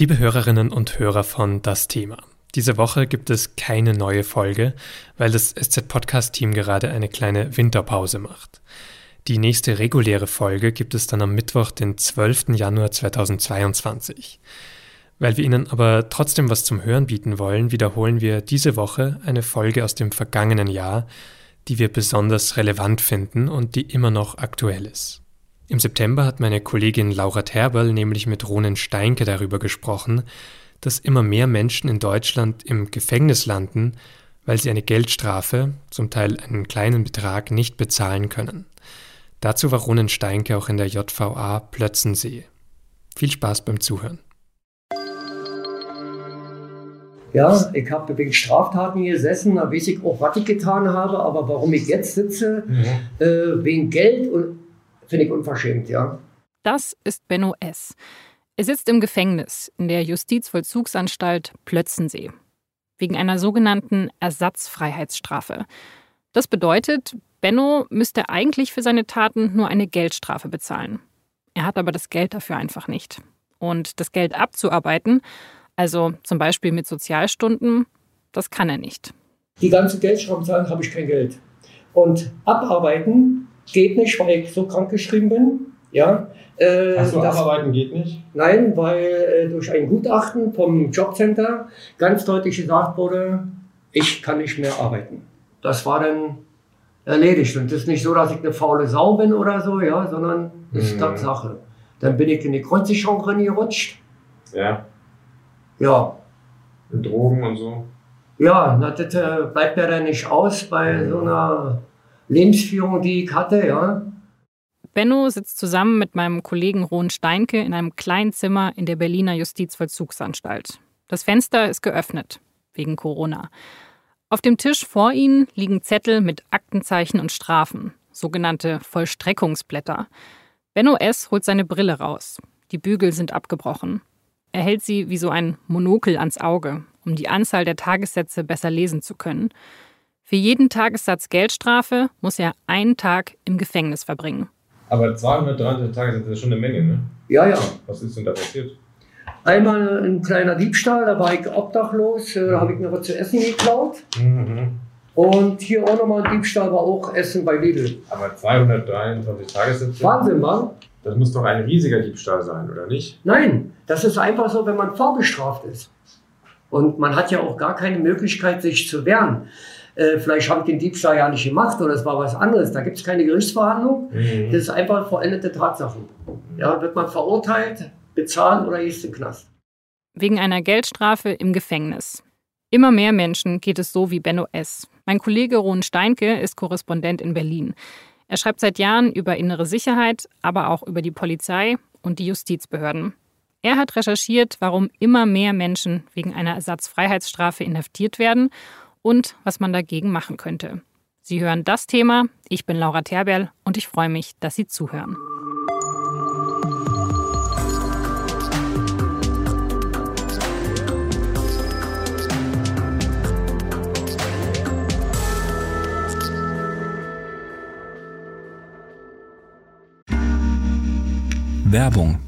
Liebe Hörerinnen und Hörer von Das Thema. Diese Woche gibt es keine neue Folge, weil das SZ-Podcast-Team gerade eine kleine Winterpause macht. Die nächste reguläre Folge gibt es dann am Mittwoch, den 12. Januar 2022. Weil wir Ihnen aber trotzdem was zum Hören bieten wollen, wiederholen wir diese Woche eine Folge aus dem vergangenen Jahr, die wir besonders relevant finden und die immer noch aktuell ist. Im September hat meine Kollegin Laura Terberl nämlich mit Ronen Steinke darüber gesprochen, dass immer mehr Menschen in Deutschland im Gefängnis landen, weil sie eine Geldstrafe, zum Teil einen kleinen Betrag, nicht bezahlen können. Dazu war Ronen Steinke auch in der JVA Plötzensee. Viel Spaß beim Zuhören. Ja, ich habe wegen Straftaten gesessen, da weiß ich auch, was ich getan habe, aber warum ich jetzt sitze, mhm. äh, wegen Geld und Finde ich unverschämt, ja. Das ist Benno S. Er sitzt im Gefängnis in der Justizvollzugsanstalt Plötzensee wegen einer sogenannten Ersatzfreiheitsstrafe. Das bedeutet, Benno müsste eigentlich für seine Taten nur eine Geldstrafe bezahlen. Er hat aber das Geld dafür einfach nicht. Und das Geld abzuarbeiten, also zum Beispiel mit Sozialstunden, das kann er nicht. Die ganze Geldstrafe zahlen habe ich kein Geld. Und abarbeiten geht nicht, weil ich so krank geschrieben bin. Ja, äh, Achso, abarbeiten geht nicht? Nein, weil äh, durch ein Gutachten vom Jobcenter ganz deutlich gesagt wurde, ich kann nicht mehr arbeiten. Das war dann erledigt. Und es ist nicht so, dass ich eine faule Sau bin oder so, ja, sondern das ist mhm. Tatsache. Dann bin ich in die Grundsicherung reingerutscht. Ja. Ja. Mit Drogen und so. Ja, na, das äh, bleibt ja dann nicht aus bei mhm. so einer Lebensführung, die ich hatte, ja. Benno sitzt zusammen mit meinem Kollegen Ron Steinke in einem kleinen Zimmer in der Berliner Justizvollzugsanstalt. Das Fenster ist geöffnet, wegen Corona. Auf dem Tisch vor ihnen liegen Zettel mit Aktenzeichen und Strafen, sogenannte Vollstreckungsblätter. Benno S. holt seine Brille raus. Die Bügel sind abgebrochen. Er hält sie wie so ein Monokel ans Auge, um die Anzahl der Tagessätze besser lesen zu können. Für jeden Tagessatz Geldstrafe muss er einen Tag im Gefängnis verbringen. Aber 230 Tage sind schon eine Menge, ne? Ja, ja. Was ist denn da passiert? Einmal ein kleiner Diebstahl, da war ich obdachlos, äh, da habe ich mir was zu essen geklaut. Mhm. Und hier auch nochmal ein Diebstahl war auch Essen bei Lidl. Aber 223 Tagessätze? Wahnsinn, Mann. Das muss doch ein riesiger Diebstahl sein, oder nicht? Nein, das ist einfach so, wenn man vorbestraft ist. Und man hat ja auch gar keine Möglichkeit, sich zu wehren äh, vielleicht habe ich den Diebstahl ja nicht gemacht oder es war was anderes. Da gibt es keine Gerichtsverhandlung. Mhm. Das ist einfach vollendete Tatsachen. Ja, wird man verurteilt, bezahlen oder ist im Knast. Wegen einer Geldstrafe im Gefängnis. Immer mehr Menschen geht es so wie Benno S. Mein Kollege Ron Steinke ist Korrespondent in Berlin. Er schreibt seit Jahren über innere Sicherheit, aber auch über die Polizei und die Justizbehörden. Er hat recherchiert, warum immer mehr Menschen wegen einer Ersatzfreiheitsstrafe inhaftiert werden und was man dagegen machen könnte. Sie hören das Thema. Ich bin Laura Terberl und ich freue mich, dass Sie zuhören. Werbung.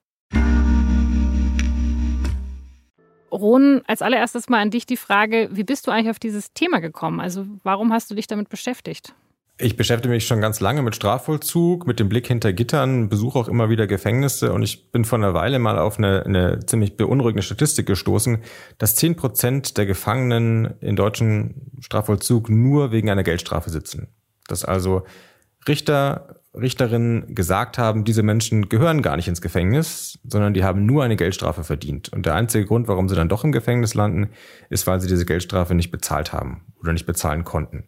Ron, als allererstes mal an dich die Frage, wie bist du eigentlich auf dieses Thema gekommen? Also warum hast du dich damit beschäftigt? Ich beschäftige mich schon ganz lange mit Strafvollzug, mit dem Blick hinter Gittern, besuche auch immer wieder Gefängnisse und ich bin vor einer Weile mal auf eine, eine ziemlich beunruhigende Statistik gestoßen, dass zehn Prozent der Gefangenen in deutschen Strafvollzug nur wegen einer Geldstrafe sitzen. Dass also Richter Richterinnen gesagt haben, diese Menschen gehören gar nicht ins Gefängnis, sondern die haben nur eine Geldstrafe verdient. Und der einzige Grund, warum sie dann doch im Gefängnis landen, ist, weil sie diese Geldstrafe nicht bezahlt haben oder nicht bezahlen konnten.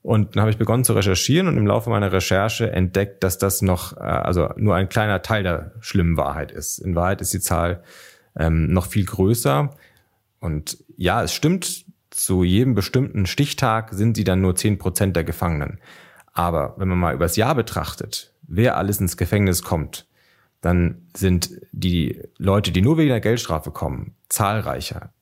Und dann habe ich begonnen zu recherchieren und im Laufe meiner Recherche entdeckt, dass das noch, äh, also nur ein kleiner Teil der schlimmen Wahrheit ist. In Wahrheit ist die Zahl ähm, noch viel größer. Und ja, es stimmt, zu jedem bestimmten Stichtag sind sie dann nur zehn Prozent der Gefangenen. Aber wenn man mal übers Jahr betrachtet, wer alles ins Gefängnis kommt, dann sind die Leute, die nur wegen der Geldstrafe kommen, zahlreicher.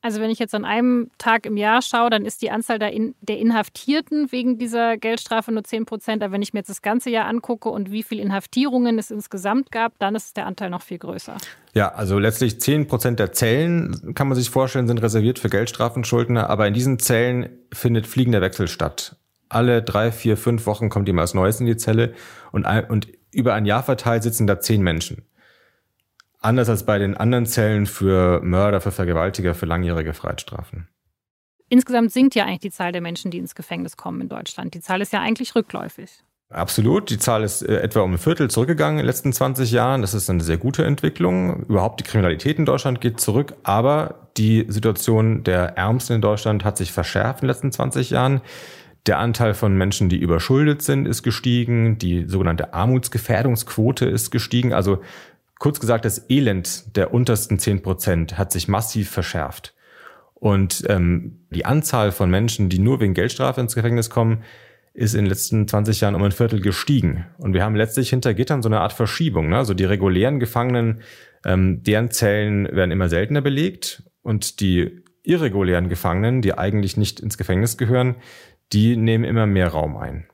Also wenn ich jetzt an einem Tag im Jahr schaue, dann ist die Anzahl der, In der Inhaftierten wegen dieser Geldstrafe nur 10 Prozent. Aber wenn ich mir jetzt das ganze Jahr angucke und wie viele Inhaftierungen es insgesamt gab, dann ist der Anteil noch viel größer. Ja, also letztlich 10 Prozent der Zellen, kann man sich vorstellen, sind reserviert für Geldstrafenschuldner. Aber in diesen Zellen findet fliegender Wechsel statt. Alle drei, vier, fünf Wochen kommt jemand als Neues in die Zelle und, und über ein Jahr verteilt sitzen da zehn Menschen. Anders als bei den anderen Zellen für Mörder, für Vergewaltiger, für langjährige Freiheitsstrafen. Insgesamt sinkt ja eigentlich die Zahl der Menschen, die ins Gefängnis kommen in Deutschland. Die Zahl ist ja eigentlich rückläufig. Absolut. Die Zahl ist äh, etwa um ein Viertel zurückgegangen in den letzten 20 Jahren. Das ist eine sehr gute Entwicklung. Überhaupt die Kriminalität in Deutschland geht zurück. Aber die Situation der Ärmsten in Deutschland hat sich verschärft in den letzten 20 Jahren. Der Anteil von Menschen, die überschuldet sind, ist gestiegen. Die sogenannte Armutsgefährdungsquote ist gestiegen. Also Kurz gesagt, das Elend der untersten zehn Prozent hat sich massiv verschärft. Und ähm, die Anzahl von Menschen, die nur wegen Geldstrafe ins Gefängnis kommen, ist in den letzten 20 Jahren um ein Viertel gestiegen. Und wir haben letztlich hinter Gittern so eine Art Verschiebung. Ne? Also die regulären Gefangenen, ähm, deren Zellen werden immer seltener belegt und die irregulären Gefangenen, die eigentlich nicht ins Gefängnis gehören, die nehmen immer mehr Raum ein.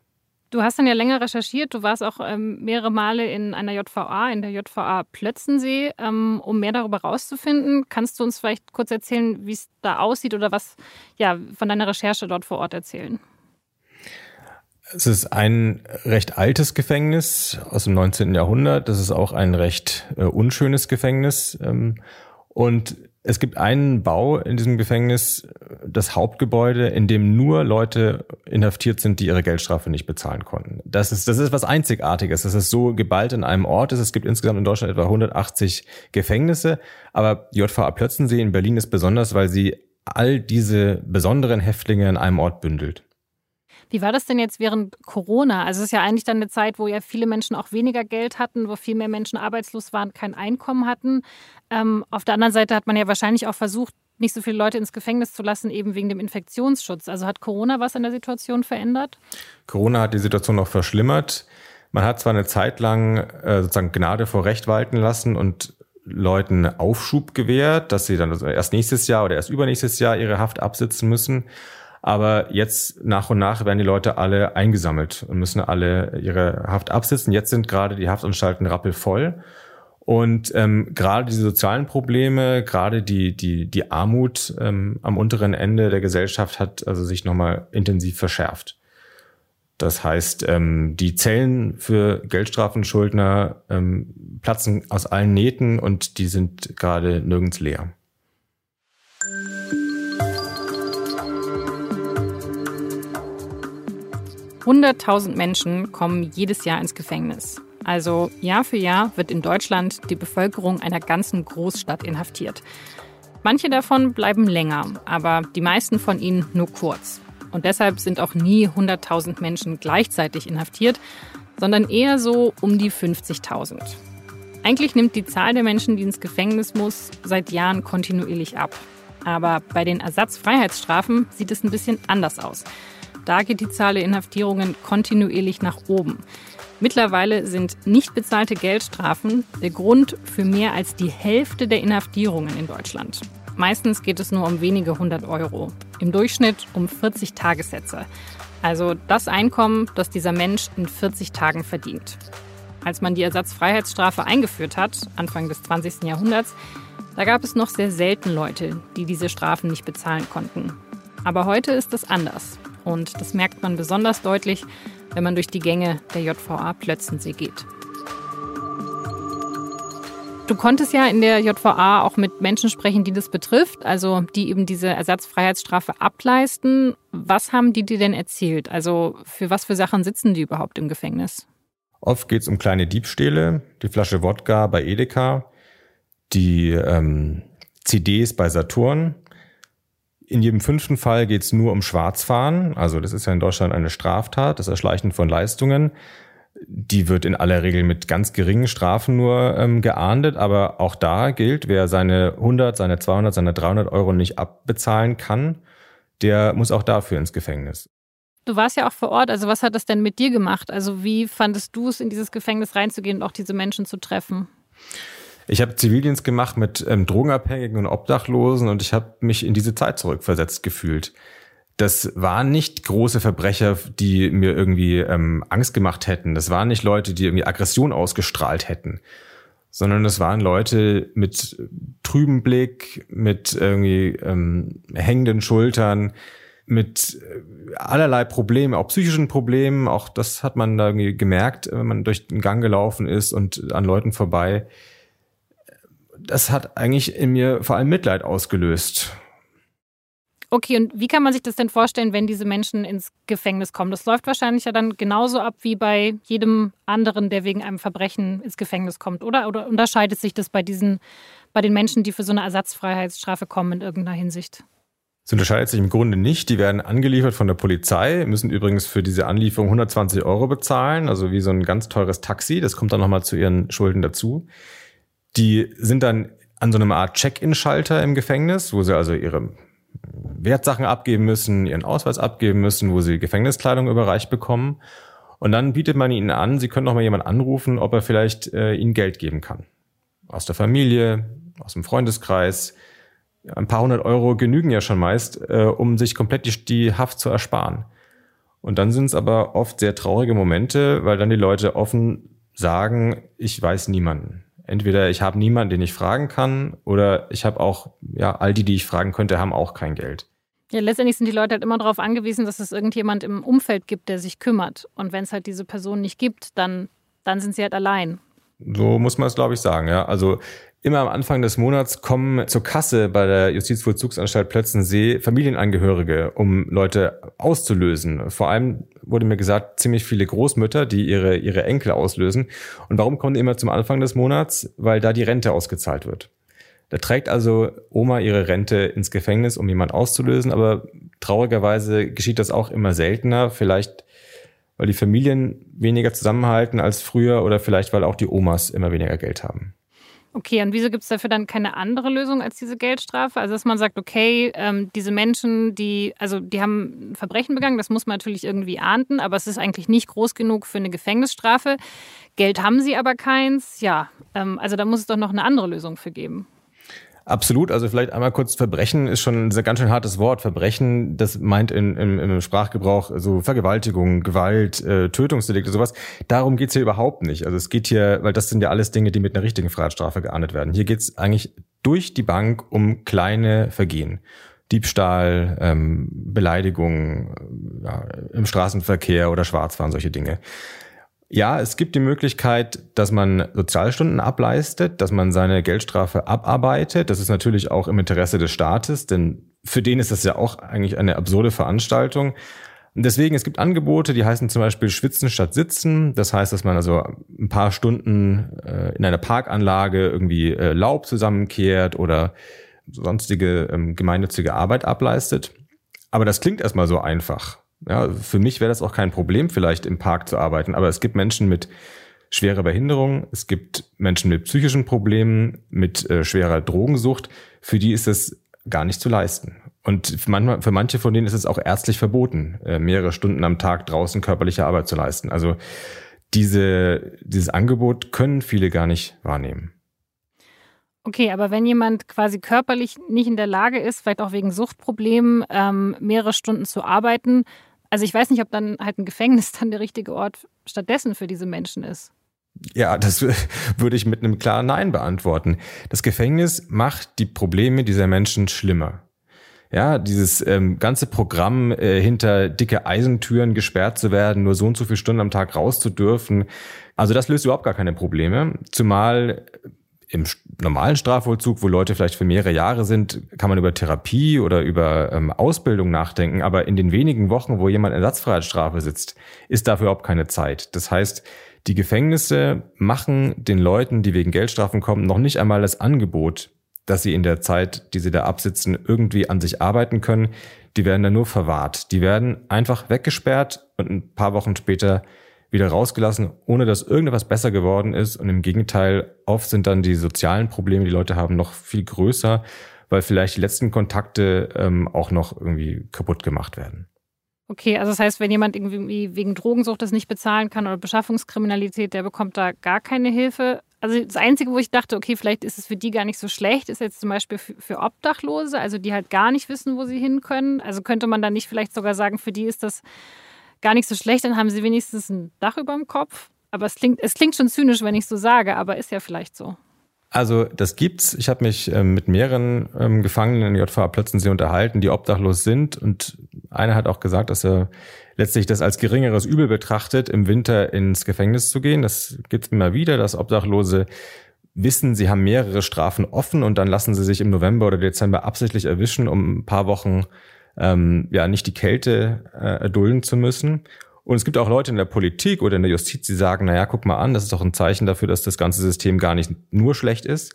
Du hast dann ja länger recherchiert. Du warst auch ähm, mehrere Male in einer JVA, in der JVA Plötzensee, ähm, um mehr darüber rauszufinden. Kannst du uns vielleicht kurz erzählen, wie es da aussieht oder was ja, von deiner Recherche dort vor Ort erzählen? Es ist ein recht altes Gefängnis aus dem 19. Jahrhundert. Das ist auch ein recht äh, unschönes Gefängnis. Ähm, und es gibt einen Bau in diesem Gefängnis, das Hauptgebäude, in dem nur Leute inhaftiert sind, die ihre Geldstrafe nicht bezahlen konnten. Das ist, das ist was Einzigartiges. Das ist so geballt in einem Ort. Es gibt insgesamt in Deutschland etwa 180 Gefängnisse. Aber JVA Plötzensee in Berlin ist besonders, weil sie all diese besonderen Häftlinge in einem Ort bündelt. Wie war das denn jetzt während Corona? Also es ist ja eigentlich dann eine Zeit, wo ja viele Menschen auch weniger Geld hatten, wo viel mehr Menschen arbeitslos waren, kein Einkommen hatten. Ähm, auf der anderen Seite hat man ja wahrscheinlich auch versucht, nicht so viele Leute ins Gefängnis zu lassen, eben wegen dem Infektionsschutz. Also hat Corona was an der Situation verändert? Corona hat die Situation noch verschlimmert. Man hat zwar eine Zeit lang äh, sozusagen Gnade vor Recht walten lassen und Leuten Aufschub gewährt, dass sie dann also erst nächstes Jahr oder erst übernächstes Jahr ihre Haft absitzen müssen. Aber jetzt nach und nach werden die Leute alle eingesammelt und müssen alle ihre Haft absitzen. Jetzt sind gerade die Haftanstalten rappelvoll. Und ähm, gerade diese sozialen Probleme, gerade die, die, die Armut ähm, am unteren Ende der Gesellschaft hat also sich nochmal intensiv verschärft. Das heißt, ähm, die Zellen für Geldstrafenschuldner ähm, platzen aus allen Nähten und die sind gerade nirgends leer. 100.000 Menschen kommen jedes Jahr ins Gefängnis. Also Jahr für Jahr wird in Deutschland die Bevölkerung einer ganzen Großstadt inhaftiert. Manche davon bleiben länger, aber die meisten von ihnen nur kurz. Und deshalb sind auch nie 100.000 Menschen gleichzeitig inhaftiert, sondern eher so um die 50.000. Eigentlich nimmt die Zahl der Menschen, die ins Gefängnis muss, seit Jahren kontinuierlich ab. Aber bei den Ersatzfreiheitsstrafen sieht es ein bisschen anders aus. Da geht die Zahl der Inhaftierungen kontinuierlich nach oben. Mittlerweile sind nicht bezahlte Geldstrafen der Grund für mehr als die Hälfte der Inhaftierungen in Deutschland. Meistens geht es nur um wenige hundert Euro. Im Durchschnitt um 40 Tagessätze. Also das Einkommen, das dieser Mensch in 40 Tagen verdient. Als man die Ersatzfreiheitsstrafe eingeführt hat, Anfang des 20. Jahrhunderts, da gab es noch sehr selten Leute, die diese Strafen nicht bezahlen konnten. Aber heute ist es anders. Und das merkt man besonders deutlich, wenn man durch die Gänge der JVA Plötzensee geht. Du konntest ja in der JVA auch mit Menschen sprechen, die das betrifft, also die eben diese Ersatzfreiheitsstrafe ableisten. Was haben die dir denn erzählt? Also für was für Sachen sitzen die überhaupt im Gefängnis? Oft geht es um kleine Diebstähle, die Flasche Wodka bei Edeka, die ähm, CDs bei Saturn in jedem fünften Fall geht es nur um Schwarzfahren. Also das ist ja in Deutschland eine Straftat, das Erschleichen von Leistungen. Die wird in aller Regel mit ganz geringen Strafen nur ähm, geahndet, aber auch da gilt, wer seine 100, seine 200, seine 300 Euro nicht abbezahlen kann, der muss auch dafür ins Gefängnis. Du warst ja auch vor Ort, also was hat das denn mit dir gemacht? Also wie fandest du es, in dieses Gefängnis reinzugehen und auch diese Menschen zu treffen? Ich habe Zivildienst gemacht mit ähm, Drogenabhängigen und Obdachlosen und ich habe mich in diese Zeit zurückversetzt gefühlt. Das waren nicht große Verbrecher, die mir irgendwie ähm, Angst gemacht hätten. Das waren nicht Leute, die irgendwie Aggression ausgestrahlt hätten, sondern das waren Leute mit trüben Blick, mit irgendwie ähm, hängenden Schultern, mit äh, allerlei Problemen, auch psychischen Problemen. Auch das hat man da irgendwie gemerkt, wenn man durch den Gang gelaufen ist und an Leuten vorbei das hat eigentlich in mir vor allem Mitleid ausgelöst. Okay, und wie kann man sich das denn vorstellen, wenn diese Menschen ins Gefängnis kommen? Das läuft wahrscheinlich ja dann genauso ab wie bei jedem anderen, der wegen einem Verbrechen ins Gefängnis kommt, oder? Oder unterscheidet sich das bei diesen, bei den Menschen, die für so eine Ersatzfreiheitsstrafe kommen in irgendeiner Hinsicht? Es unterscheidet sich im Grunde nicht. Die werden angeliefert von der Polizei, müssen übrigens für diese Anlieferung 120 Euro bezahlen, also wie so ein ganz teures Taxi. Das kommt dann nochmal zu ihren Schulden dazu. Die sind dann an so einem Art Check-in-Schalter im Gefängnis, wo sie also ihre Wertsachen abgeben müssen, ihren Ausweis abgeben müssen, wo sie Gefängniskleidung überreicht bekommen. Und dann bietet man ihnen an, sie können noch mal jemand anrufen, ob er vielleicht äh, ihnen Geld geben kann. Aus der Familie, aus dem Freundeskreis. Ein paar hundert Euro genügen ja schon meist, äh, um sich komplett die, die Haft zu ersparen. Und dann sind es aber oft sehr traurige Momente, weil dann die Leute offen sagen, ich weiß niemanden entweder ich habe niemanden, den ich fragen kann, oder ich habe auch, ja, all die, die ich fragen könnte, haben auch kein Geld. Ja, letztendlich sind die Leute halt immer darauf angewiesen, dass es irgendjemand im Umfeld gibt, der sich kümmert. Und wenn es halt diese Person nicht gibt, dann, dann sind sie halt allein. So muss man es, glaube ich, sagen, ja. Also Immer am Anfang des Monats kommen zur Kasse bei der Justizvollzugsanstalt Plötzensee Familienangehörige, um Leute auszulösen. Vor allem wurde mir gesagt, ziemlich viele Großmütter, die ihre, ihre Enkel auslösen. Und warum kommen die immer zum Anfang des Monats? Weil da die Rente ausgezahlt wird. Da trägt also Oma ihre Rente ins Gefängnis, um jemand auszulösen, aber traurigerweise geschieht das auch immer seltener. Vielleicht weil die Familien weniger zusammenhalten als früher oder vielleicht weil auch die Omas immer weniger Geld haben. Okay, und wieso gibt es dafür dann keine andere Lösung als diese Geldstrafe? Also dass man sagt, okay, ähm, diese Menschen, die, also die haben Verbrechen begangen, das muss man natürlich irgendwie ahnden, aber es ist eigentlich nicht groß genug für eine Gefängnisstrafe. Geld haben sie aber keins. Ja, ähm, also da muss es doch noch eine andere Lösung für geben. Absolut, also vielleicht einmal kurz Verbrechen ist schon ein ganz schön hartes Wort. Verbrechen, das meint in, im, im Sprachgebrauch so Vergewaltigung, Gewalt, äh, Tötungsdelikte, sowas. Darum geht's hier überhaupt nicht. Also es geht hier, weil das sind ja alles Dinge, die mit einer richtigen Freiheitsstrafe geahndet werden. Hier geht's eigentlich durch die Bank um kleine Vergehen. Diebstahl, ähm, Beleidigung ja, im Straßenverkehr oder Schwarzfahren, solche Dinge. Ja, es gibt die Möglichkeit, dass man Sozialstunden ableistet, dass man seine Geldstrafe abarbeitet. Das ist natürlich auch im Interesse des Staates, denn für den ist das ja auch eigentlich eine absurde Veranstaltung. Deswegen, es gibt Angebote, die heißen zum Beispiel Schwitzen statt Sitzen. Das heißt, dass man also ein paar Stunden äh, in einer Parkanlage irgendwie äh, Laub zusammenkehrt oder sonstige ähm, gemeinnützige Arbeit ableistet. Aber das klingt erstmal so einfach. Ja, für mich wäre das auch kein Problem, vielleicht im Park zu arbeiten, aber es gibt Menschen mit schwerer Behinderung, es gibt Menschen mit psychischen Problemen, mit äh, schwerer Drogensucht, für die ist es gar nicht zu leisten. Und für, manchmal, für manche von denen ist es auch ärztlich verboten, äh, mehrere Stunden am Tag draußen körperliche Arbeit zu leisten. Also diese, dieses Angebot können viele gar nicht wahrnehmen. Okay, aber wenn jemand quasi körperlich nicht in der Lage ist, vielleicht auch wegen Suchtproblemen, ähm, mehrere Stunden zu arbeiten, also ich weiß nicht, ob dann halt ein Gefängnis dann der richtige Ort stattdessen für diese Menschen ist. Ja, das würde ich mit einem klaren Nein beantworten. Das Gefängnis macht die Probleme dieser Menschen schlimmer. Ja, dieses ähm, ganze Programm äh, hinter dicke Eisentüren gesperrt zu werden, nur so und so viele Stunden am Tag raus zu dürfen, also das löst überhaupt gar keine Probleme. Zumal im normalen Strafvollzug, wo Leute vielleicht für mehrere Jahre sind, kann man über Therapie oder über ähm, Ausbildung nachdenken. Aber in den wenigen Wochen, wo jemand Ersatzfreiheitsstrafe sitzt, ist dafür überhaupt keine Zeit. Das heißt, die Gefängnisse machen den Leuten, die wegen Geldstrafen kommen, noch nicht einmal das Angebot, dass sie in der Zeit, die sie da absitzen, irgendwie an sich arbeiten können. Die werden dann nur verwahrt. Die werden einfach weggesperrt und ein paar Wochen später wieder rausgelassen, ohne dass irgendetwas besser geworden ist. Und im Gegenteil, oft sind dann die sozialen Probleme, die Leute haben, noch viel größer, weil vielleicht die letzten Kontakte ähm, auch noch irgendwie kaputt gemacht werden. Okay, also das heißt, wenn jemand irgendwie wegen Drogensucht das nicht bezahlen kann oder Beschaffungskriminalität, der bekommt da gar keine Hilfe. Also das Einzige, wo ich dachte, okay, vielleicht ist es für die gar nicht so schlecht, ist jetzt zum Beispiel für, Obdachlose, also die halt gar nicht wissen, wo sie hin können. Also könnte man dann nicht vielleicht sogar sagen, für die ist das gar nicht so schlecht, dann haben sie wenigstens ein Dach über dem Kopf. Aber es klingt, es klingt schon zynisch, wenn ich so sage, aber ist ja vielleicht so. Also das gibt's. Ich habe mich ähm, mit mehreren ähm, Gefangenen in JVA Plötzensee unterhalten, die obdachlos sind. Und einer hat auch gesagt, dass er letztlich das als geringeres Übel betrachtet, im Winter ins Gefängnis zu gehen. Das gibt's immer wieder, dass Obdachlose wissen, sie haben mehrere Strafen offen und dann lassen sie sich im November oder Dezember absichtlich erwischen, um ein paar Wochen ähm, ja nicht die Kälte äh, erdulden zu müssen. Und es gibt auch Leute in der Politik oder in der Justiz, die sagen, naja, guck mal an, das ist doch ein Zeichen dafür, dass das ganze System gar nicht nur schlecht ist.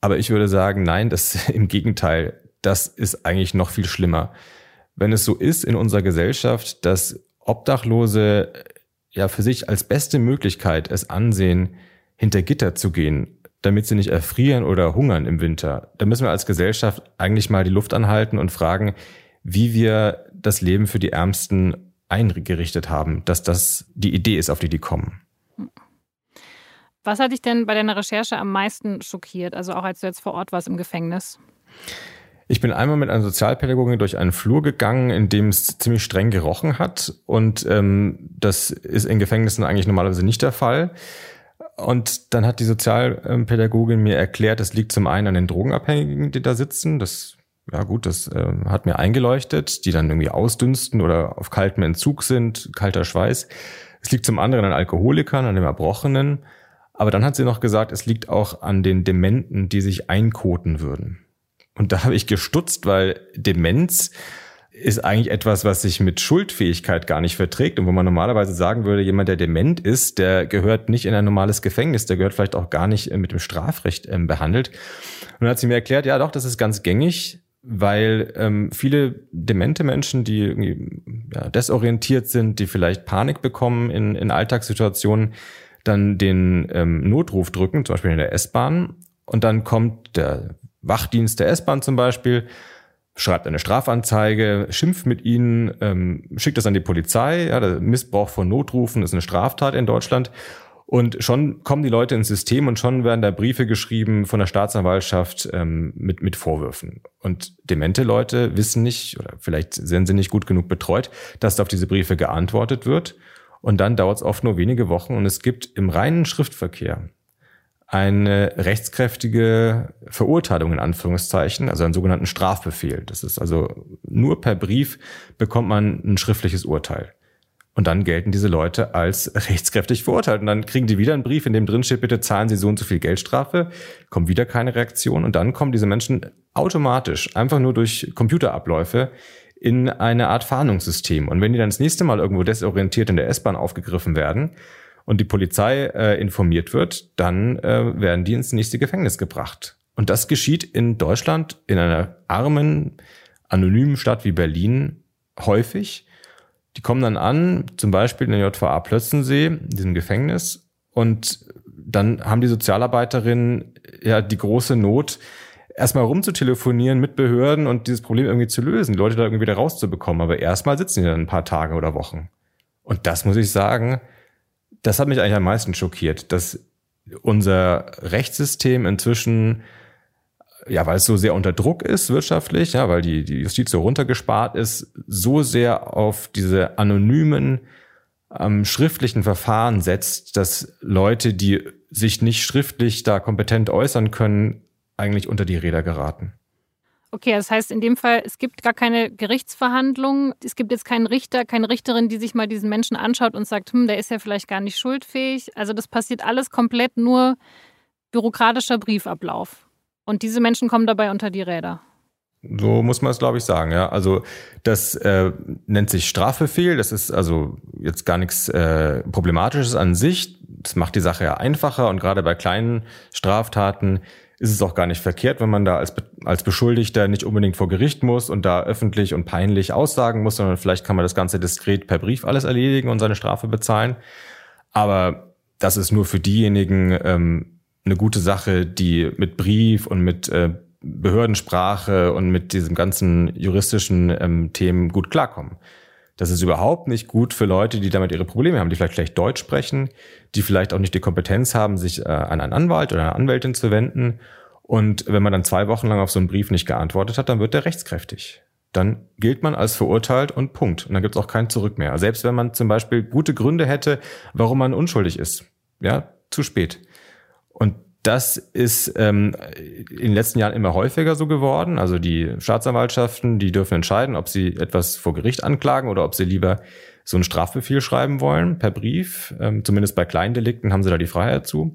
Aber ich würde sagen, nein, das im Gegenteil, das ist eigentlich noch viel schlimmer. Wenn es so ist in unserer Gesellschaft, dass Obdachlose ja für sich als beste Möglichkeit es ansehen, hinter Gitter zu gehen, damit sie nicht erfrieren oder hungern im Winter, dann müssen wir als Gesellschaft eigentlich mal die Luft anhalten und fragen, wie wir das Leben für die Ärmsten eingerichtet haben, dass das die Idee ist, auf die die kommen. Was hat dich denn bei deiner Recherche am meisten schockiert, also auch als du jetzt vor Ort warst im Gefängnis? Ich bin einmal mit einer Sozialpädagogin durch einen Flur gegangen, in dem es ziemlich streng gerochen hat. Und ähm, das ist in Gefängnissen eigentlich normalerweise nicht der Fall. Und dann hat die Sozialpädagogin mir erklärt, das liegt zum einen an den Drogenabhängigen, die da sitzen. Das ja gut, das äh, hat mir eingeleuchtet, die dann irgendwie ausdünsten oder auf kaltem Entzug sind, kalter Schweiß. Es liegt zum anderen an Alkoholikern, an dem Erbrochenen. Aber dann hat sie noch gesagt, es liegt auch an den Dementen, die sich einkoten würden. Und da habe ich gestutzt, weil Demenz ist eigentlich etwas, was sich mit Schuldfähigkeit gar nicht verträgt und wo man normalerweise sagen würde, jemand, der dement ist, der gehört nicht in ein normales Gefängnis, der gehört vielleicht auch gar nicht äh, mit dem Strafrecht ähm, behandelt. Und dann hat sie mir erklärt, ja doch, das ist ganz gängig weil ähm, viele demente Menschen, die irgendwie ja, desorientiert sind, die vielleicht Panik bekommen in, in Alltagssituationen, dann den ähm, Notruf drücken, zum Beispiel in der S-Bahn, und dann kommt der Wachdienst der S-Bahn zum Beispiel, schreibt eine Strafanzeige, schimpft mit ihnen, ähm, schickt das an die Polizei. Ja, der Missbrauch von Notrufen ist eine Straftat in Deutschland. Und schon kommen die Leute ins System und schon werden da Briefe geschrieben von der Staatsanwaltschaft ähm, mit, mit Vorwürfen. Und demente Leute wissen nicht, oder vielleicht sind sie nicht gut genug betreut, dass auf diese Briefe geantwortet wird. Und dann dauert es oft nur wenige Wochen und es gibt im reinen Schriftverkehr eine rechtskräftige Verurteilung in Anführungszeichen, also einen sogenannten Strafbefehl. Das ist also nur per Brief bekommt man ein schriftliches Urteil. Und dann gelten diese Leute als rechtskräftig verurteilt. Und dann kriegen die wieder einen Brief, in dem drin steht, bitte zahlen Sie so und so viel Geldstrafe. Kommt wieder keine Reaktion. Und dann kommen diese Menschen automatisch, einfach nur durch Computerabläufe, in eine Art Fahndungssystem. Und wenn die dann das nächste Mal irgendwo desorientiert in der S-Bahn aufgegriffen werden und die Polizei äh, informiert wird, dann äh, werden die ins nächste Gefängnis gebracht. Und das geschieht in Deutschland, in einer armen, anonymen Stadt wie Berlin häufig. Die kommen dann an, zum Beispiel in der JVA Plötzensee, in diesem Gefängnis, und dann haben die Sozialarbeiterinnen ja die große Not, erstmal rumzutelefonieren mit Behörden und dieses Problem irgendwie zu lösen, die Leute da irgendwie wieder rauszubekommen. Aber erstmal sitzen die dann ein paar Tage oder Wochen. Und das muss ich sagen, das hat mich eigentlich am meisten schockiert, dass unser Rechtssystem inzwischen ja, weil es so sehr unter Druck ist wirtschaftlich, ja, weil die, die Justiz so runtergespart ist, so sehr auf diese anonymen ähm, schriftlichen Verfahren setzt, dass Leute, die sich nicht schriftlich da kompetent äußern können, eigentlich unter die Räder geraten. Okay, das heißt in dem Fall, es gibt gar keine Gerichtsverhandlung. Es gibt jetzt keinen Richter, keine Richterin, die sich mal diesen Menschen anschaut und sagt, hm, der ist ja vielleicht gar nicht schuldfähig. Also das passiert alles komplett nur bürokratischer Briefablauf. Und diese Menschen kommen dabei unter die Räder. So muss man es, glaube ich, sagen. Ja, also das äh, nennt sich Strafbefehl. Das ist also jetzt gar nichts äh, Problematisches an sich. Das macht die Sache ja einfacher und gerade bei kleinen Straftaten ist es auch gar nicht verkehrt, wenn man da als als Beschuldigter nicht unbedingt vor Gericht muss und da öffentlich und peinlich aussagen muss, sondern vielleicht kann man das Ganze diskret per Brief alles erledigen und seine Strafe bezahlen. Aber das ist nur für diejenigen ähm, eine gute Sache, die mit Brief und mit äh, Behördensprache und mit diesem ganzen juristischen ähm, Themen gut klarkommen. Das ist überhaupt nicht gut für Leute, die damit ihre Probleme haben, die vielleicht schlecht Deutsch sprechen, die vielleicht auch nicht die Kompetenz haben, sich äh, an einen Anwalt oder eine Anwältin zu wenden. Und wenn man dann zwei Wochen lang auf so einen Brief nicht geantwortet hat, dann wird der rechtskräftig. Dann gilt man als verurteilt und Punkt. Und dann gibt es auch kein Zurück mehr. Selbst wenn man zum Beispiel gute Gründe hätte, warum man unschuldig ist. Ja, zu spät. Und das ist ähm, in den letzten Jahren immer häufiger so geworden. Also die Staatsanwaltschaften, die dürfen entscheiden, ob sie etwas vor Gericht anklagen oder ob sie lieber so einen Strafbefehl schreiben wollen per Brief. Ähm, zumindest bei kleinen Delikten haben sie da die Freiheit zu.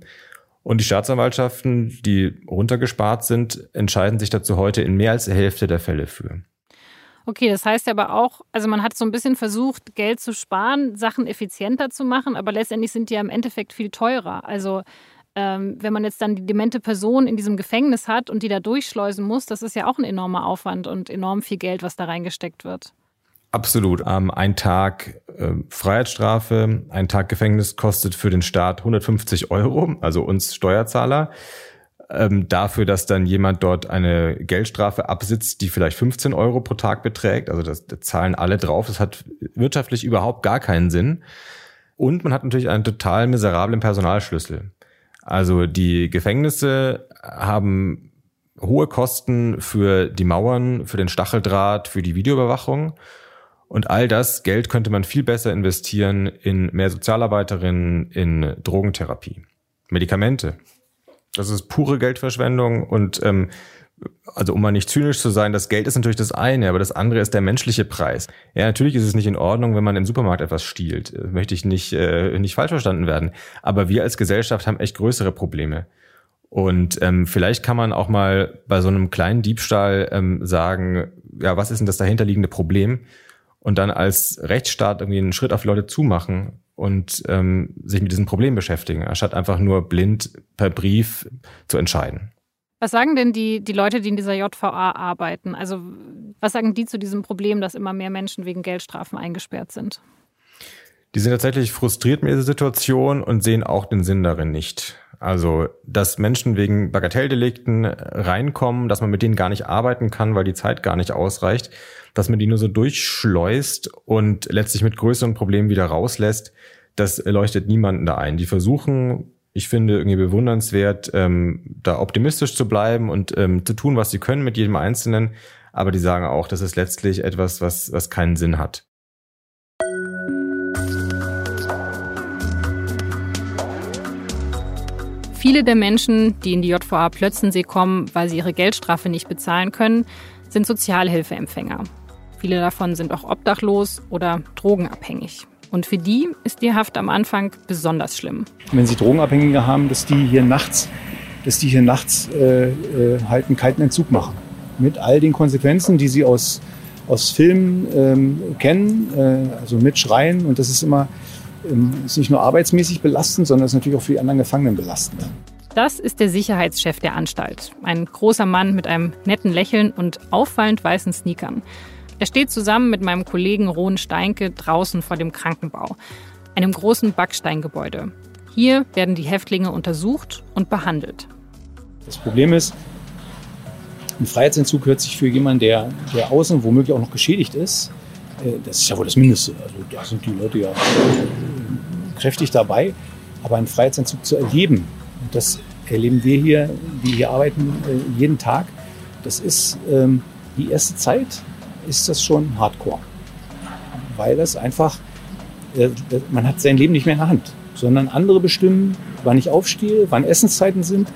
Und die Staatsanwaltschaften, die runtergespart sind, entscheiden sich dazu heute in mehr als der Hälfte der Fälle für. Okay, das heißt aber auch, also man hat so ein bisschen versucht, Geld zu sparen, Sachen effizienter zu machen, aber letztendlich sind die ja im Endeffekt viel teurer. Also ähm, wenn man jetzt dann die demente Person in diesem Gefängnis hat und die da durchschleusen muss, das ist ja auch ein enormer Aufwand und enorm viel Geld, was da reingesteckt wird. Absolut. Ähm, ein Tag äh, Freiheitsstrafe, ein Tag Gefängnis kostet für den Staat 150 Euro, also uns Steuerzahler. Ähm, dafür, dass dann jemand dort eine Geldstrafe absitzt, die vielleicht 15 Euro pro Tag beträgt. Also das, das zahlen alle drauf. Das hat wirtschaftlich überhaupt gar keinen Sinn. Und man hat natürlich einen total miserablen Personalschlüssel. Also die Gefängnisse haben hohe Kosten für die Mauern, für den Stacheldraht, für die Videoüberwachung. Und all das Geld könnte man viel besser investieren in mehr Sozialarbeiterinnen, in Drogentherapie, Medikamente. Das ist pure Geldverschwendung und ähm, also um mal nicht zynisch zu sein, das Geld ist natürlich das eine, aber das andere ist der menschliche Preis. Ja, natürlich ist es nicht in Ordnung, wenn man im Supermarkt etwas stiehlt. Das möchte ich nicht, äh, nicht falsch verstanden werden. Aber wir als Gesellschaft haben echt größere Probleme. Und ähm, vielleicht kann man auch mal bei so einem kleinen Diebstahl ähm, sagen, ja, was ist denn das dahinterliegende Problem? Und dann als Rechtsstaat irgendwie einen Schritt auf Leute zumachen und ähm, sich mit diesem Problem beschäftigen, anstatt einfach nur blind per Brief zu entscheiden. Was sagen denn die, die Leute, die in dieser JVA arbeiten? Also was sagen die zu diesem Problem, dass immer mehr Menschen wegen Geldstrafen eingesperrt sind? Die sind tatsächlich frustriert mit dieser Situation und sehen auch den Sinn darin nicht. Also, dass Menschen wegen Bagatelldelikten reinkommen, dass man mit denen gar nicht arbeiten kann, weil die Zeit gar nicht ausreicht, dass man die nur so durchschleust und letztlich mit größeren Problemen wieder rauslässt, das leuchtet niemanden da ein. Die versuchen ich finde irgendwie bewundernswert, ähm, da optimistisch zu bleiben und ähm, zu tun, was sie können mit jedem Einzelnen. Aber die sagen auch, das ist letztlich etwas, was, was keinen Sinn hat. Viele der Menschen, die in die JVA Plötzensee kommen, weil sie ihre Geldstrafe nicht bezahlen können, sind Sozialhilfeempfänger. Viele davon sind auch obdachlos oder drogenabhängig. Und für die ist die Haft am Anfang besonders schlimm. Wenn sie Drogenabhängige haben, dass die hier nachts, dass die hier nachts äh, äh, halt einen kalten Entzug machen. Mit all den Konsequenzen, die sie aus, aus Filmen ähm, kennen, äh, also mit Schreien. Und das ist immer ähm, ist nicht nur arbeitsmäßig belastend, sondern ist natürlich auch für die anderen Gefangenen belastend. Das ist der Sicherheitschef der Anstalt. Ein großer Mann mit einem netten Lächeln und auffallend weißen Sneakern. Er steht zusammen mit meinem Kollegen Rohn Steinke draußen vor dem Krankenbau, einem großen Backsteingebäude. Hier werden die Häftlinge untersucht und behandelt. Das Problem ist, ein Freiheitsentzug hört sich für jemanden, der, der außen womöglich auch noch geschädigt ist, äh, das ist ja wohl das Mindeste. Also da sind die Leute ja kräftig dabei. Aber einen Freiheitsentzug zu erleben, das erleben wir hier, die hier arbeiten, äh, jeden Tag, das ist ähm, die erste Zeit, ist das schon Hardcore. Weil das einfach, äh, man hat sein Leben nicht mehr in der Hand, sondern andere bestimmen, wann ich aufstehe, wann Essenszeiten sind,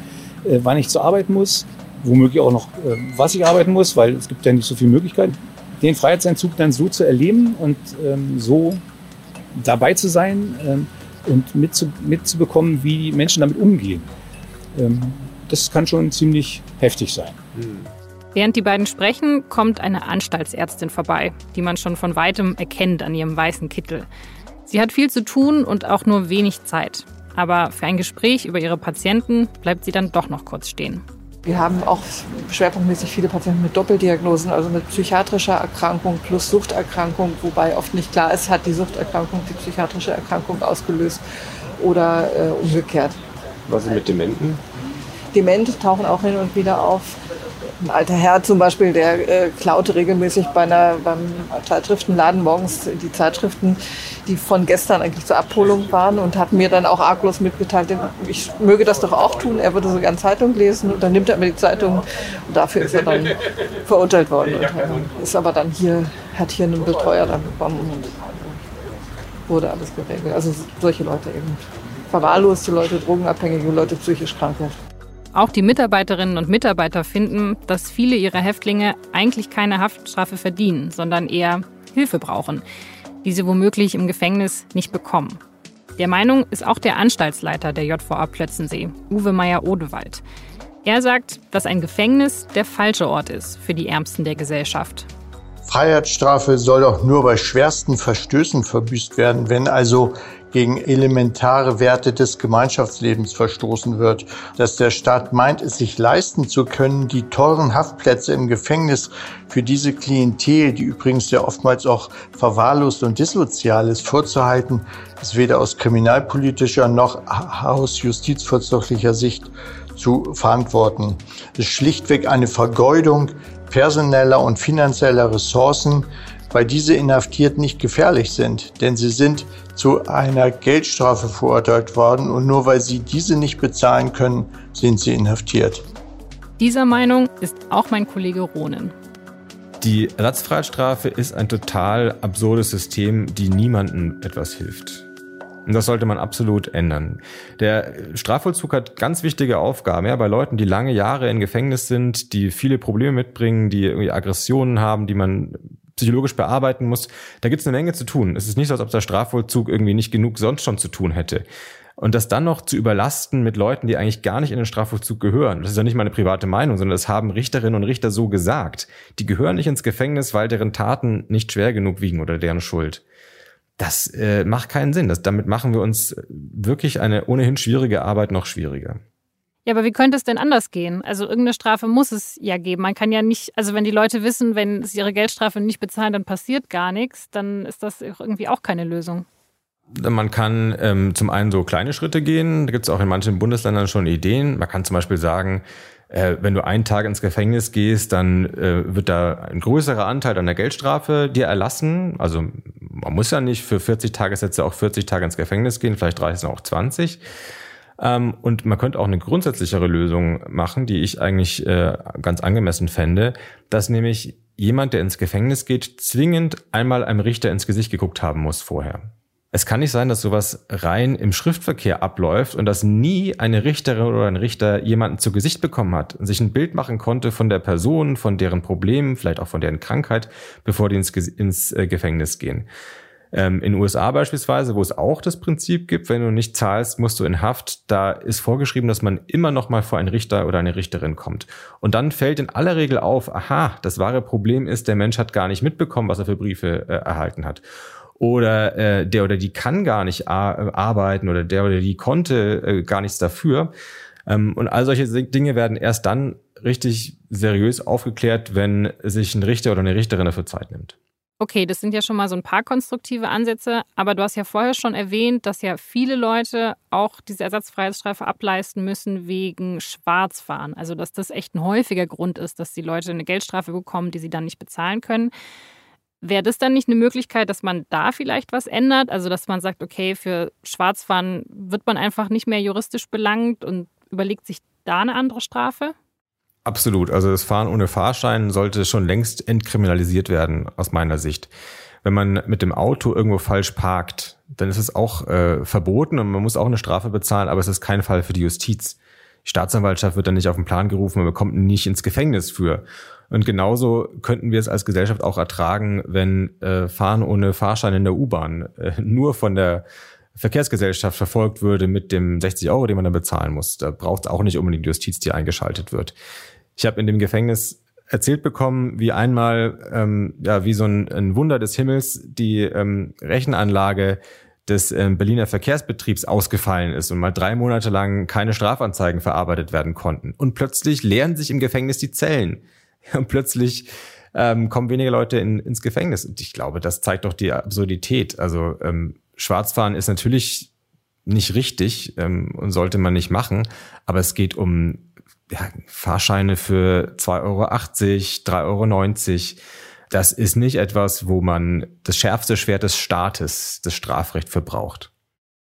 äh, wann ich zur Arbeit muss, womöglich auch noch, äh, was ich arbeiten muss, weil es gibt ja nicht so viele Möglichkeiten. Den Freiheitsentzug dann so zu erleben und ähm, so dabei zu sein ähm, und mitzu, mitzubekommen, wie Menschen damit umgehen. Ähm, das kann schon ziemlich heftig sein. Mhm. Während die beiden sprechen, kommt eine Anstaltsärztin vorbei, die man schon von weitem erkennt an ihrem weißen Kittel. Sie hat viel zu tun und auch nur wenig Zeit. Aber für ein Gespräch über ihre Patienten bleibt sie dann doch noch kurz stehen. Wir haben auch schwerpunktmäßig viele Patienten mit Doppeldiagnosen, also mit psychiatrischer Erkrankung plus Suchterkrankung, wobei oft nicht klar ist, hat die Suchterkrankung die psychiatrische Erkrankung ausgelöst oder äh, umgekehrt. Was ist mit Dementen? Demente tauchen auch hin und wieder auf. Ein alter Herr zum Beispiel, der äh, klaute regelmäßig bei einer, beim Zeitschriftenladen morgens die Zeitschriften, die von gestern eigentlich zur Abholung waren und hat mir dann auch arglos mitgeteilt, ich möge das doch auch tun. Er würde so gern Zeitung lesen und dann nimmt er mir die Zeitung und dafür ist er dann verurteilt worden. Und ist aber dann hier, hat hier einen Betreuer dann bekommen und wurde alles geregelt. Also solche Leute eben. Verwahrloste Leute, drogenabhängige Leute, psychisch Kranke. Auch die Mitarbeiterinnen und Mitarbeiter finden, dass viele ihrer Häftlinge eigentlich keine Haftstrafe verdienen, sondern eher Hilfe brauchen, die sie womöglich im Gefängnis nicht bekommen. Der Meinung ist auch der Anstaltsleiter der JVA Plötzensee, Uwe Meyer-Odewald. Er sagt, dass ein Gefängnis der falsche Ort ist für die Ärmsten der Gesellschaft. Freiheitsstrafe soll doch nur bei schwersten Verstößen verbüßt werden, wenn also gegen elementare Werte des Gemeinschaftslebens verstoßen wird. Dass der Staat meint, es sich leisten zu können, die teuren Haftplätze im Gefängnis für diese Klientel, die übrigens ja oftmals auch verwahrlost und dissozial ist, vorzuhalten, ist weder aus kriminalpolitischer noch aus justizvollzüglicher Sicht zu verantworten. Es ist schlichtweg eine Vergeudung personeller und finanzieller Ressourcen, weil diese Inhaftierten nicht gefährlich sind, denn sie sind zu einer Geldstrafe verurteilt worden und nur weil sie diese nicht bezahlen können, sind sie inhaftiert. Dieser Meinung ist auch mein Kollege Ronen. Die Ersatzfreiheitsstrafe ist ein total absurdes System, die niemandem etwas hilft. Und das sollte man absolut ändern. Der Strafvollzug hat ganz wichtige Aufgaben. Ja, bei Leuten, die lange Jahre in Gefängnis sind, die viele Probleme mitbringen, die irgendwie Aggressionen haben, die man psychologisch bearbeiten muss. Da gibt es eine Menge zu tun. Es ist nicht so, als ob der Strafvollzug irgendwie nicht genug sonst schon zu tun hätte. Und das dann noch zu überlasten mit Leuten, die eigentlich gar nicht in den Strafvollzug gehören. Das ist ja nicht meine private Meinung, sondern das haben Richterinnen und Richter so gesagt. Die gehören nicht ins Gefängnis, weil deren Taten nicht schwer genug wiegen oder deren Schuld. Das äh, macht keinen Sinn. Das, damit machen wir uns wirklich eine ohnehin schwierige Arbeit noch schwieriger. Ja, aber wie könnte es denn anders gehen? Also irgendeine Strafe muss es ja geben. Man kann ja nicht, also wenn die Leute wissen, wenn sie ihre Geldstrafe nicht bezahlen, dann passiert gar nichts, dann ist das irgendwie auch keine Lösung. Man kann ähm, zum einen so kleine Schritte gehen. Da gibt es auch in manchen Bundesländern schon Ideen. Man kann zum Beispiel sagen, äh, wenn du einen Tag ins Gefängnis gehst, dann äh, wird da ein größerer Anteil an der Geldstrafe dir erlassen. Also man muss ja nicht für 40 Tagessätze auch 40 Tage ins Gefängnis gehen, vielleicht reichen auch 20. Ähm, und man könnte auch eine grundsätzlichere Lösung machen, die ich eigentlich äh, ganz angemessen fände, dass nämlich jemand, der ins Gefängnis geht, zwingend einmal einem Richter ins Gesicht geguckt haben muss vorher. Es kann nicht sein, dass sowas rein im Schriftverkehr abläuft und dass nie eine Richterin oder ein Richter jemanden zu Gesicht bekommen hat und sich ein Bild machen konnte von der Person, von deren Problemen, vielleicht auch von deren Krankheit, bevor die ins, äh, Gefängnis gehen. Ähm, in den USA beispielsweise, wo es auch das Prinzip gibt, wenn du nicht zahlst, musst du in Haft. Da ist vorgeschrieben, dass man immer noch mal vor einen Richter oder eine Richterin kommt. Und dann fällt in aller Regel auf, aha, das wahre Problem ist, der Mensch hat gar nicht mitbekommen, was er für Briefe äh, erhalten hat oder äh, der oder die kann gar nicht arbeiten oder der oder die konnte äh, gar nichts dafür. Ähm, und all solche Dinge werden erst dann richtig seriös aufgeklärt, wenn sich ein Richter oder eine Richterin dafür Zeit nimmt. Okay, das sind ja schon mal so ein paar konstruktive Ansätze, aber du hast ja vorher schon erwähnt, dass ja viele Leute auch diese Ersatzfreiheitsstrafe ableisten müssen wegen Schwarzfahren. Also, dass das echt ein häufiger Grund ist, dass die Leute eine Geldstrafe bekommen, die sie dann nicht bezahlen können. Wäre das dann nicht eine Möglichkeit, dass man da vielleicht was ändert? Also, dass man sagt, okay, für Schwarzfahren wird man einfach nicht mehr juristisch belangt und überlegt sich da eine andere Strafe? Absolut. Also das Fahren ohne Fahrschein sollte schon längst entkriminalisiert werden, aus meiner Sicht. Wenn man mit dem Auto irgendwo falsch parkt, dann ist es auch äh, verboten und man muss auch eine Strafe bezahlen, aber es ist kein Fall für die Justiz. Die Staatsanwaltschaft wird dann nicht auf den Plan gerufen, man bekommt nicht ins Gefängnis für. Und genauso könnten wir es als Gesellschaft auch ertragen, wenn äh, Fahren ohne Fahrschein in der U-Bahn äh, nur von der Verkehrsgesellschaft verfolgt würde mit dem 60 Euro, den man dann bezahlen muss. Da braucht es auch nicht unbedingt Justiz, die eingeschaltet wird. Ich habe in dem Gefängnis erzählt bekommen, wie einmal, ähm, ja, wie so ein, ein Wunder des Himmels die ähm, Rechenanlage des äh, Berliner Verkehrsbetriebs ausgefallen ist und mal drei Monate lang keine Strafanzeigen verarbeitet werden konnten. Und plötzlich leeren sich im Gefängnis die Zellen. Und plötzlich ähm, kommen weniger Leute in, ins Gefängnis. Und ich glaube, das zeigt doch die Absurdität. Also ähm, Schwarzfahren ist natürlich nicht richtig ähm, und sollte man nicht machen, aber es geht um ja, Fahrscheine für 2,80 Euro, 3,90 Euro. Das ist nicht etwas, wo man das schärfste Schwert des Staates, das Strafrecht verbraucht.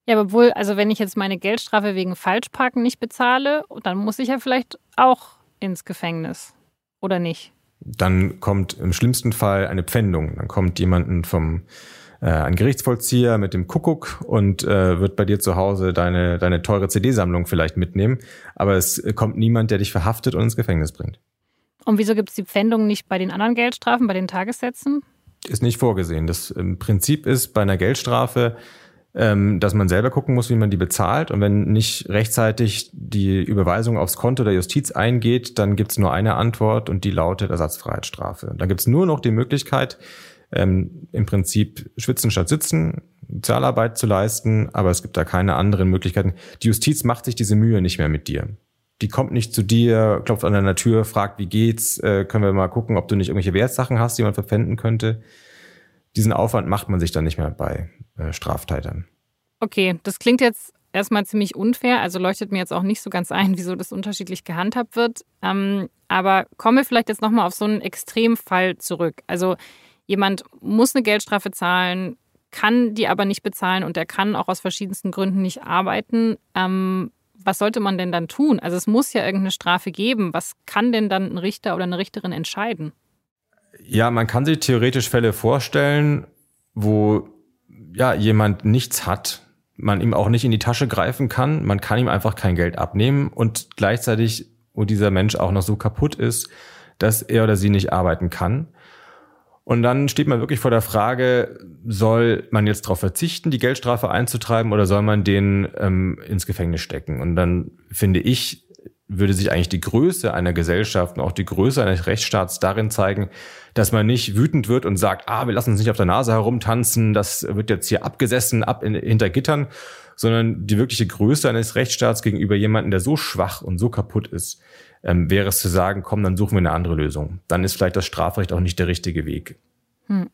Ja, obwohl, also wenn ich jetzt meine Geldstrafe wegen Falschparken nicht bezahle, dann muss ich ja vielleicht auch ins Gefängnis. Oder nicht? Dann kommt im schlimmsten Fall eine Pfändung. Dann kommt jemanden vom äh, ein Gerichtsvollzieher mit dem Kuckuck und äh, wird bei dir zu Hause deine, deine teure CD-Sammlung vielleicht mitnehmen. Aber es kommt niemand, der dich verhaftet und ins Gefängnis bringt. Und wieso gibt es die Pfändung nicht bei den anderen Geldstrafen, bei den Tagessätzen? Ist nicht vorgesehen. Das Prinzip ist bei einer Geldstrafe, ähm, dass man selber gucken muss, wie man die bezahlt. Und wenn nicht rechtzeitig die Überweisung aufs Konto der Justiz eingeht, dann gibt es nur eine Antwort und die lautet Ersatzfreiheitsstrafe. Dann gibt es nur noch die Möglichkeit, ähm, im Prinzip schwitzen statt sitzen, Sozialarbeit zu leisten, aber es gibt da keine anderen Möglichkeiten. Die Justiz macht sich diese Mühe nicht mehr mit dir. Die kommt nicht zu dir, klopft an deiner Tür, fragt, wie geht's, äh, können wir mal gucken, ob du nicht irgendwelche Wertsachen hast, die man verpfänden könnte. Diesen Aufwand macht man sich dann nicht mehr bei äh, Straftätern. Okay, das klingt jetzt erstmal ziemlich unfair, also leuchtet mir jetzt auch nicht so ganz ein, wieso das unterschiedlich gehandhabt wird. Ähm, aber komme vielleicht jetzt nochmal auf so einen Extremfall zurück. Also jemand muss eine Geldstrafe zahlen, kann die aber nicht bezahlen und er kann auch aus verschiedensten Gründen nicht arbeiten. Ähm, was sollte man denn dann tun? Also es muss ja irgendeine Strafe geben. Was kann denn dann ein Richter oder eine Richterin entscheiden? Ja, man kann sich theoretisch Fälle vorstellen, wo ja jemand nichts hat, man ihm auch nicht in die Tasche greifen kann, man kann ihm einfach kein Geld abnehmen und gleichzeitig, wo dieser Mensch auch noch so kaputt ist, dass er oder sie nicht arbeiten kann. Und dann steht man wirklich vor der Frage, soll man jetzt darauf verzichten, die Geldstrafe einzutreiben oder soll man den ähm, ins Gefängnis stecken? Und dann finde ich, würde sich eigentlich die Größe einer Gesellschaft und auch die Größe eines Rechtsstaats darin zeigen, dass man nicht wütend wird und sagt, ah, wir lassen uns nicht auf der Nase herumtanzen, das wird jetzt hier abgesessen, ab in, hinter Gittern, sondern die wirkliche Größe eines Rechtsstaats gegenüber jemandem, der so schwach und so kaputt ist, ähm, wäre es zu sagen, komm, dann suchen wir eine andere Lösung. Dann ist vielleicht das Strafrecht auch nicht der richtige Weg. Hm.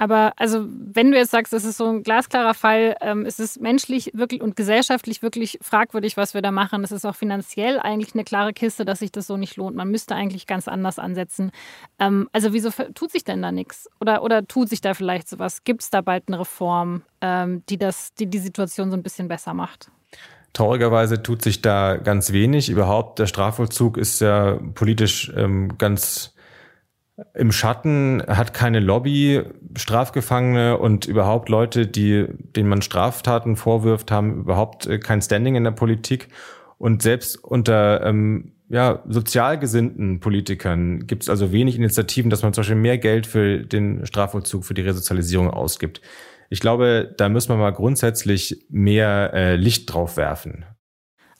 Aber also, wenn du jetzt sagst, es ist so ein glasklarer Fall, ähm, es ist menschlich wirklich und gesellschaftlich wirklich fragwürdig, was wir da machen. Es ist auch finanziell eigentlich eine klare Kiste, dass sich das so nicht lohnt. Man müsste eigentlich ganz anders ansetzen. Ähm, also, wieso tut sich denn da nichts? Oder, oder tut sich da vielleicht sowas? Gibt es da bald eine Reform, ähm, die, das, die die Situation so ein bisschen besser macht? Traurigerweise tut sich da ganz wenig. Überhaupt der Strafvollzug ist ja politisch ähm, ganz im Schatten, hat keine Lobby, Strafgefangene und überhaupt Leute, die, denen man Straftaten vorwirft, haben überhaupt äh, kein Standing in der Politik. Und selbst unter ähm, ja, sozial gesinnten Politikern gibt es also wenig Initiativen, dass man zum Beispiel mehr Geld für den Strafvollzug, für die Resozialisierung ausgibt. Ich glaube, da müssen wir mal grundsätzlich mehr äh, Licht drauf werfen.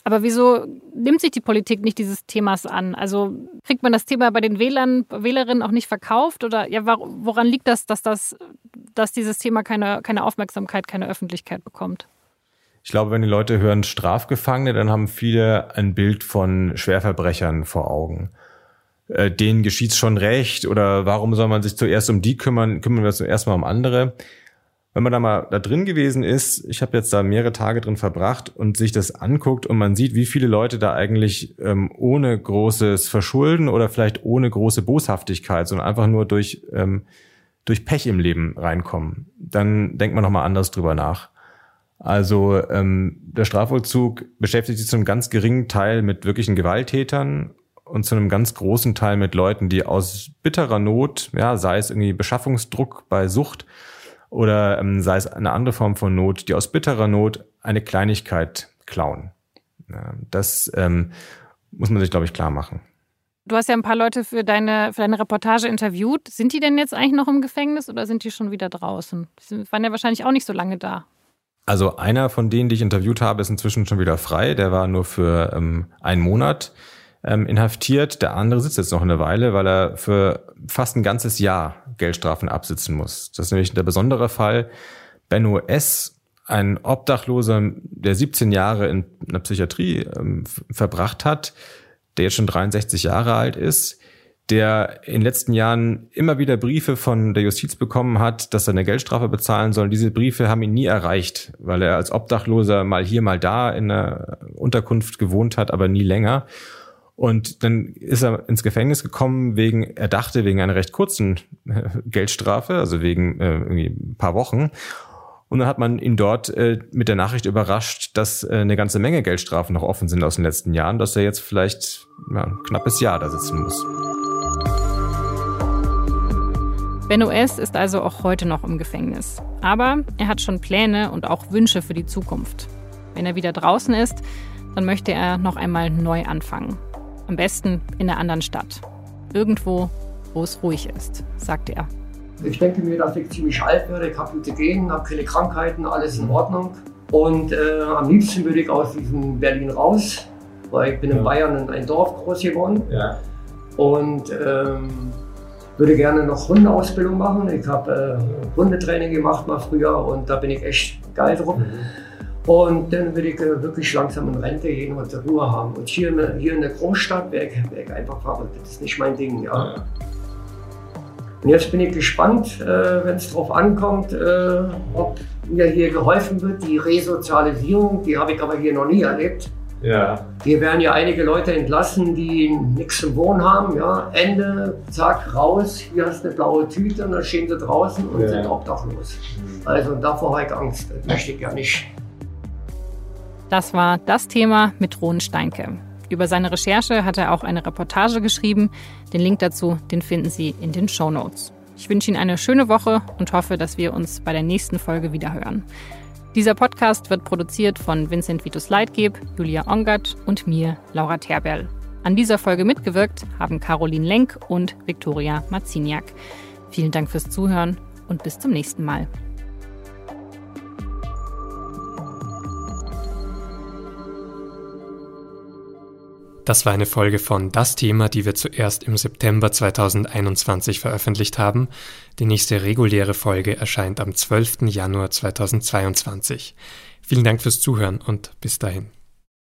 Aber wieso nimmt sich die Politik nicht dieses Themas an? Also kriegt man das Thema bei den Wählern, Wählerinnen auch nicht verkauft? Oder ja, woran liegt das, dass, das, dass dieses Thema keine, keine Aufmerksamkeit, keine Öffentlichkeit bekommt? Ich glaube, wenn die Leute hören Strafgefangene, dann haben viele ein Bild von Schwerverbrechern vor Augen. Äh, denen geschieht schon recht oder warum soll man sich zuerst um die kümmern, kümmern wir uns zuerst mal um andere wenn man da mal da drin gewesen ist, ich habe jetzt da mehrere Tage drin verbracht und sich das anguckt und man sieht, wie viele Leute da eigentlich ähm, ohne großes Verschulden oder vielleicht ohne große Boshaftigkeit, sondern einfach nur durch, ähm, durch Pech im Leben reinkommen, dann denkt man nochmal anders drüber nach. Also ähm, der Strafvollzug beschäftigt sich zu einem ganz geringen Teil mit wirklichen Gewalttätern und zu einem ganz großen Teil mit Leuten, die aus bitterer Not, ja, sei es irgendwie Beschaffungsdruck bei Sucht, oder ähm, sei es eine andere Form von Not, die aus bitterer Not eine Kleinigkeit klauen. Das ähm, muss man sich, glaube ich, klar machen. Du hast ja ein paar Leute für deine, für deine Reportage interviewt. Sind die denn jetzt eigentlich noch im Gefängnis oder sind die schon wieder draußen? Die waren ja wahrscheinlich auch nicht so lange da. Also einer von denen, die ich interviewt habe, ist inzwischen schon wieder frei. Der war nur für ähm, einen Monat ähm, inhaftiert. Der andere sitzt jetzt noch eine Weile, weil er für fast ein ganzes Jahr Geldstrafen absitzen muss. Das ist nämlich der besondere Fall. Benno S., ein Obdachloser, der 17 Jahre in einer Psychiatrie ähm, verbracht hat, der jetzt schon 63 Jahre alt ist, der in den letzten Jahren immer wieder Briefe von der Justiz bekommen hat, dass er eine Geldstrafe bezahlen soll. Diese Briefe haben ihn nie erreicht, weil er als Obdachloser mal hier, mal da in einer Unterkunft gewohnt hat, aber nie länger. Und dann ist er ins Gefängnis gekommen wegen, er dachte wegen einer recht kurzen Geldstrafe, also wegen äh, irgendwie ein paar Wochen. Und dann hat man ihn dort äh, mit der Nachricht überrascht, dass äh, eine ganze Menge Geldstrafen noch offen sind aus den letzten Jahren, dass er jetzt vielleicht ja, ein knappes Jahr da sitzen muss. Benno S. ist also auch heute noch im Gefängnis. Aber er hat schon Pläne und auch Wünsche für die Zukunft. Wenn er wieder draußen ist, dann möchte er noch einmal neu anfangen. Am besten in einer anderen Stadt. Irgendwo, wo es ruhig ist, sagt er. Ich denke mir, dass ich ziemlich alt werde, ich habe gute Genen, habe keine Krankheiten, alles in Ordnung. Und äh, am liebsten würde ich aus diesem Berlin raus, weil ich bin in Bayern in ein Dorf groß geworden. Ja. Und ähm, würde gerne noch Hundeausbildung machen. Ich habe äh, Hundetraining gemacht mal früher und da bin ich echt geil drauf. Mhm. Und dann würde ich äh, wirklich langsam in Rente gehen und Ruhe haben. Und hier, in, hier in der Großstadt wäre ich, wär ich, einfach verrückt. Das ist nicht mein Ding. Ja. ja. Und jetzt bin ich gespannt, äh, wenn es darauf ankommt, äh, ob mir hier geholfen wird. Die Resozialisierung, die habe ich aber hier noch nie erlebt. Ja. Hier werden ja einige Leute entlassen, die nichts zum Wohnen haben. Ja. Ende, zack, raus, hier hast du eine blaue Tüte und dann stehen sie draußen und ja. sind obdachlos. Also davor habe ich Angst. Das möchte ich ja nicht. Das war das Thema mit Ron Steinke. Über seine Recherche hat er auch eine Reportage geschrieben. Den Link dazu, den finden Sie in den Show Notes. Ich wünsche Ihnen eine schöne Woche und hoffe, dass wir uns bei der nächsten Folge wieder hören. Dieser Podcast wird produziert von Vincent Vitus Leitgeb, Julia Ongert und mir, Laura Terberl. An dieser Folge mitgewirkt haben Caroline Lenk und Viktoria Marziniak. Vielen Dank fürs Zuhören und bis zum nächsten Mal. Das war eine Folge von Das Thema, die wir zuerst im September 2021 veröffentlicht haben. Die nächste reguläre Folge erscheint am 12. Januar 2022. Vielen Dank fürs Zuhören und bis dahin.